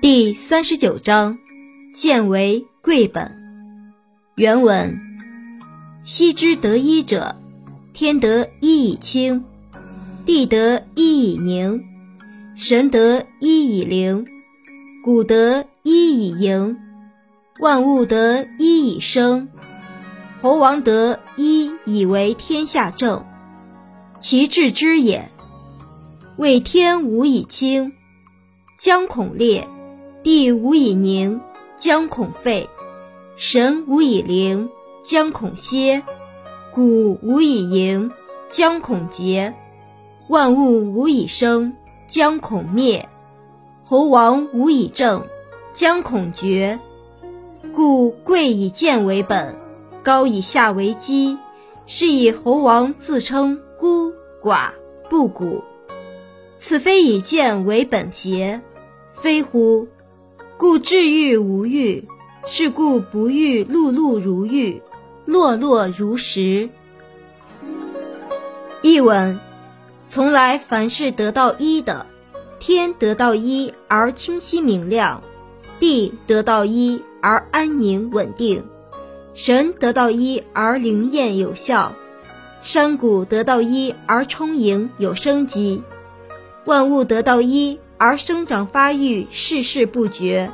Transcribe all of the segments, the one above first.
第三十九章，见为贵本。原文：昔之得一者，天得一以清，地得一以宁，神得一以灵，谷得一以盈，万物得一以生，侯王得一以为天下正。其治之也，为天无以清，将恐裂。地无以宁，将恐废；神无以灵，将恐歇；谷无以盈，将恐竭；万物无以生，将恐灭；侯王无以正，将恐绝。故贵以贱为本，高以下为基，是以侯王自称孤寡不古。此非以贱为本邪？非乎？故治欲无欲，是故不欲碌碌如玉，落落如石。译文：从来凡是得到一的，天得到一而清晰明亮，地得到一而安宁稳定，神得到一而灵验有效，山谷得到一而充盈有生机，万物得到一。而生长发育，世事不绝。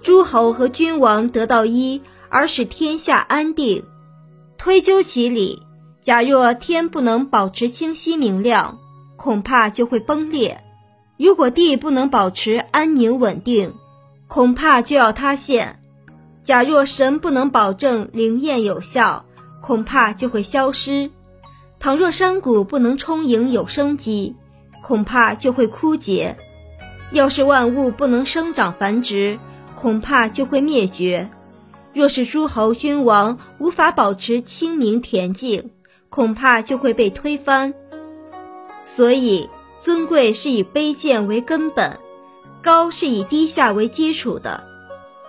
诸侯和君王得到一，而使天下安定。推究其理，假若天不能保持清晰明亮，恐怕就会崩裂；如果地不能保持安宁稳定，恐怕就要塌陷。假若神不能保证灵验有效，恐怕就会消失。倘若山谷不能充盈有生机，恐怕就会枯竭，要是万物不能生长繁殖，恐怕就会灭绝；若是诸侯君王无法保持清明恬静，恐怕就会被推翻。所以，尊贵是以卑贱为根本，高是以低下为基础的。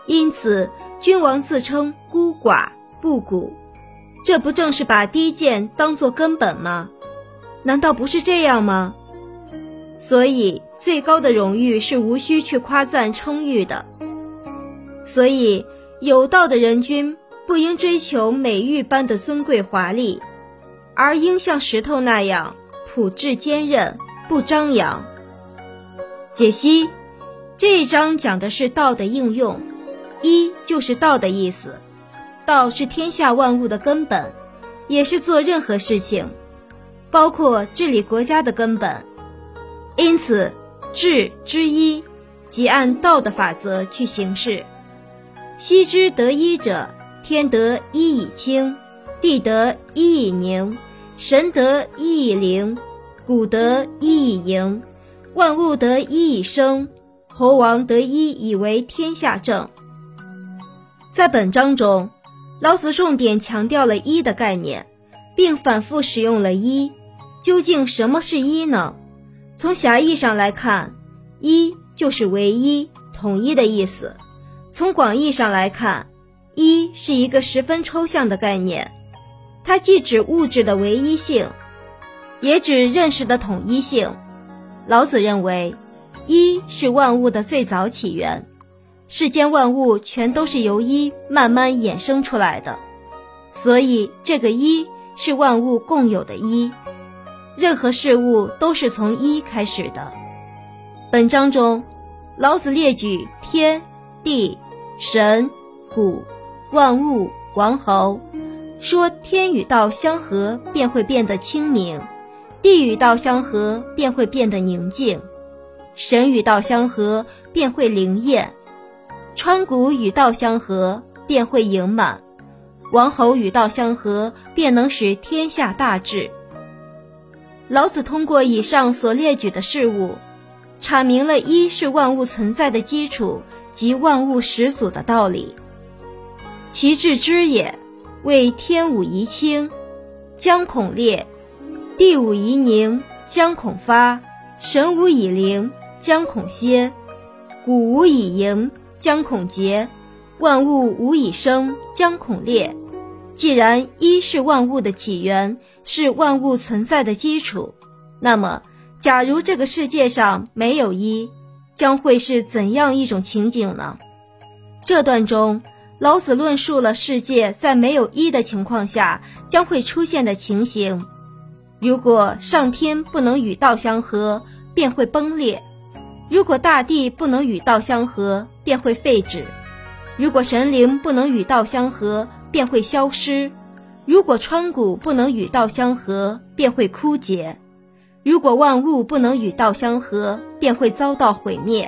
因此，君王自称孤寡不古，这不正是把低贱当作根本吗？难道不是这样吗？所以，最高的荣誉是无需去夸赞称誉的。所以，有道的人君不应追求美玉般的尊贵华丽，而应像石头那样朴质坚韧，不张扬。解析这一章讲的是道的应用，一就是道的意思，道是天下万物的根本，也是做任何事情，包括治理国家的根本。因此，治之一，即按道的法则去行事。昔之得一者，天得一以清，地得一以宁，神得一以灵，谷得一以盈，万物得一以生，猴王得一以为天下正。在本章中，老子重点强调了一的概念，并反复使用了一。究竟什么是一呢？从狭义上来看，一就是唯一、统一的意思；从广义上来看，一是一个十分抽象的概念，它既指物质的唯一性，也指认识的统一性。老子认为，一是万物的最早起源，世间万物全都是由一慢慢衍生出来的，所以这个一是万物共有的一。任何事物都是从一开始的。本章中，老子列举天地神谷万物王侯，说天与道相合便会变得清明，地与道相合便会变得宁静，神与道相合便会灵验，川谷与道相合便会盈满，王侯与道相合便能使天下大治。老子通过以上所列举的事物，阐明了一是万物存在的基础及万物始祖的道理。其至之也，为天无遗清，将恐裂；地无遗宁，将恐发；神无以灵，将恐歇；谷无以盈，将恐竭；万物无以生，将恐裂。既然一是万物的起源。是万物存在的基础。那么，假如这个世界上没有一，将会是怎样一种情景呢？这段中，老子论述了世界在没有一的情况下将会出现的情形。如果上天不能与道相合，便会崩裂；如果大地不能与道相合，便会废止；如果神灵不能与道相合，便会消失；如果川谷不能与道相合，便会枯竭；如果万物不能与道相合，便会遭到毁灭；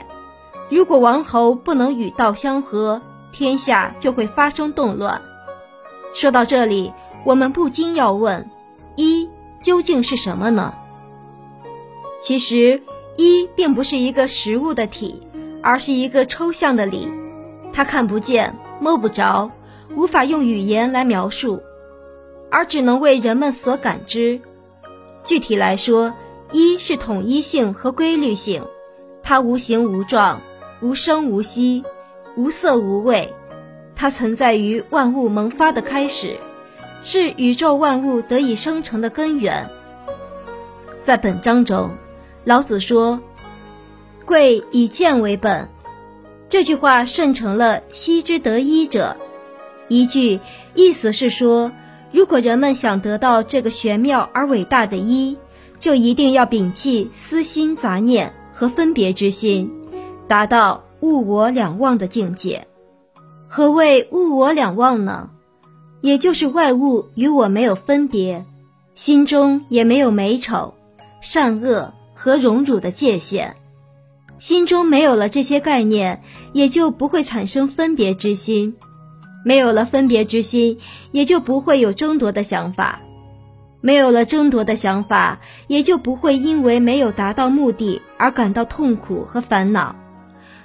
如果王侯不能与道相合，天下就会发生动乱。说到这里，我们不禁要问：一。究竟是什么呢？其实，一并不是一个实物的体，而是一个抽象的理，它看不见、摸不着，无法用语言来描述，而只能为人们所感知。具体来说，一是统一性和规律性，它无形无状，无声无息，无色无味，它存在于万物萌发的开始。是宇宙万物得以生成的根源。在本章中，老子说：“贵以贱为本。”这句话顺承了“昔之得一者”，一句意思是说，如果人们想得到这个玄妙而伟大的一，就一定要摒弃私心杂念和分别之心，达到物我两忘的境界。何谓物我两忘呢？也就是外物与我没有分别，心中也没有美丑、善恶和荣辱的界限，心中没有了这些概念，也就不会产生分别之心，没有了分别之心，也就不会有争夺的想法，没有了争夺的想法，也就不会因为没有达到目的而感到痛苦和烦恼，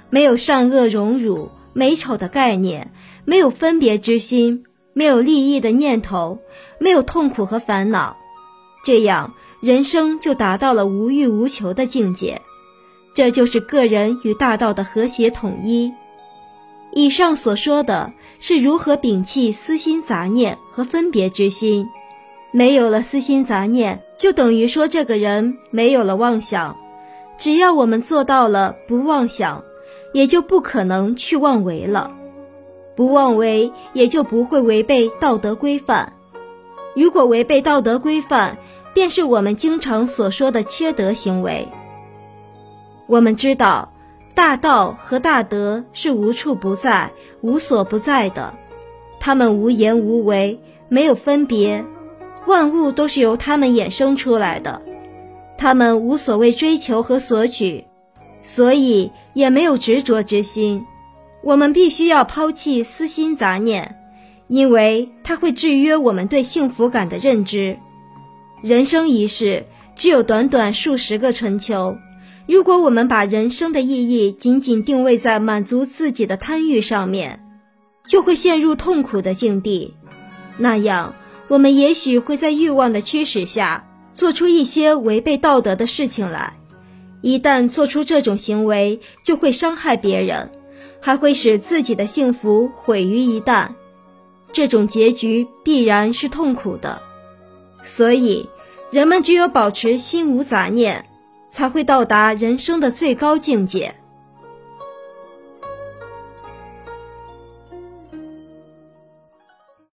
没有善恶荣辱、美丑的概念，没有分别之心。没有利益的念头，没有痛苦和烦恼，这样人生就达到了无欲无求的境界。这就是个人与大道的和谐统一。以上所说的是如何摒弃私心杂念和分别之心。没有了私心杂念，就等于说这个人没有了妄想。只要我们做到了不妄想，也就不可能去妄为了。不妄为，也就不会违背道德规范。如果违背道德规范，便是我们经常所说的缺德行为。我们知道，大道和大德是无处不在、无所不在的，他们无言无为，没有分别，万物都是由他们衍生出来的，他们无所谓追求和索取，所以也没有执着之心。我们必须要抛弃私心杂念，因为它会制约我们对幸福感的认知。人生一世只有短短数十个春秋，如果我们把人生的意义仅仅定位在满足自己的贪欲上面，就会陷入痛苦的境地。那样，我们也许会在欲望的驱使下做出一些违背道德的事情来。一旦做出这种行为，就会伤害别人。还会使自己的幸福毁于一旦，这种结局必然是痛苦的。所以，人们只有保持心无杂念，才会到达人生的最高境界。